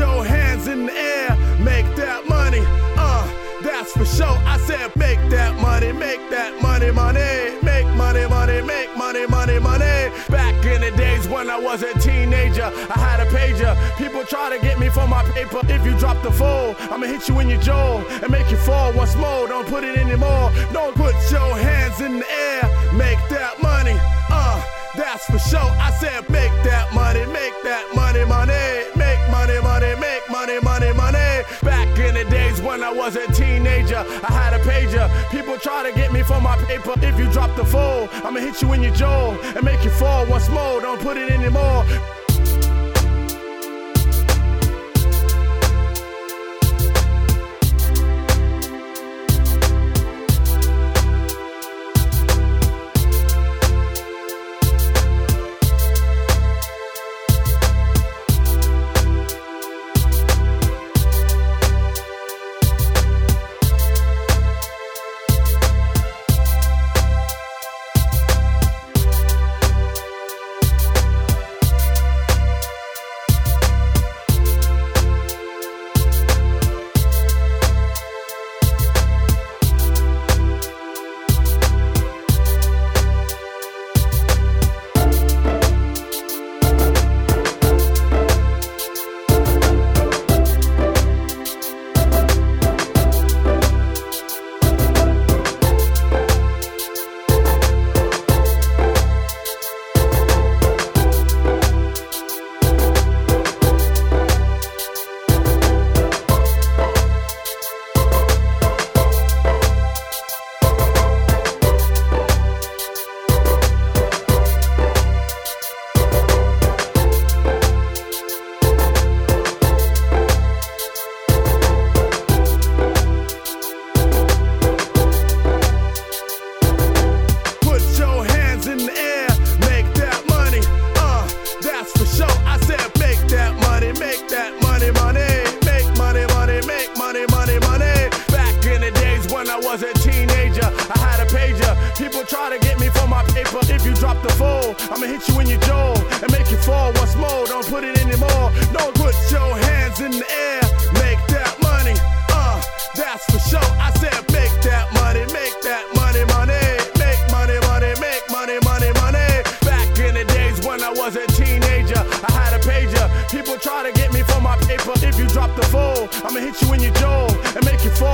your hands in the air, make that money. Uh, that's for sure. I said, make that money, make that money, money, make money, money, make money, money, money. Back in the days when I was a teenager, I had a pager. People try to get me for my paper. If you drop the phone, I'ma hit you in your jaw and make you fall once more. Don't put it anymore. Don't put your hands in the air, make that money. Uh, that's for sure. I said, make when I was a teenager, I had a pager. People try to get me for my paper. If you drop the phone, I'ma hit you in your jaw and make you fall once more. Don't put it anymore. The fool, I'ma hit you in your jaw and make you fall once more. Don't put it anymore. Don't put your hands in the air, make that money. Uh, that's for sure. I said, make that money, make that money, money, make money, money, make money, money, money. Back in the days when I was a teenager, I had a pager. People try to get me for my paper. If you drop the fool, I'ma hit you in your jaw and make you fall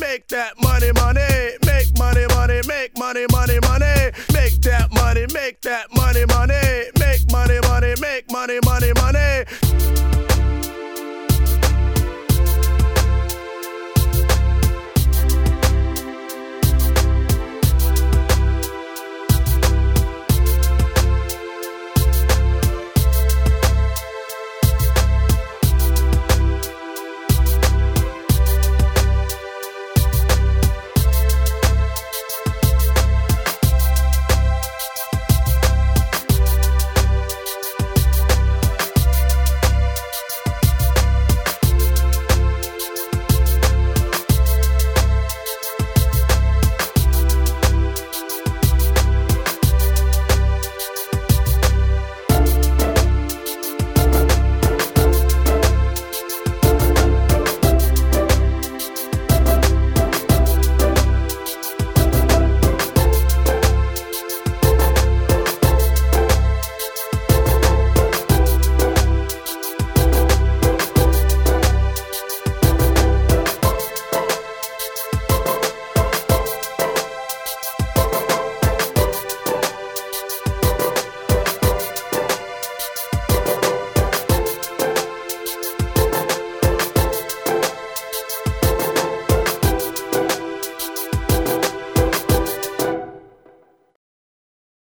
make that money, money, make money, money, make money, money, money, make that money, make that money, money,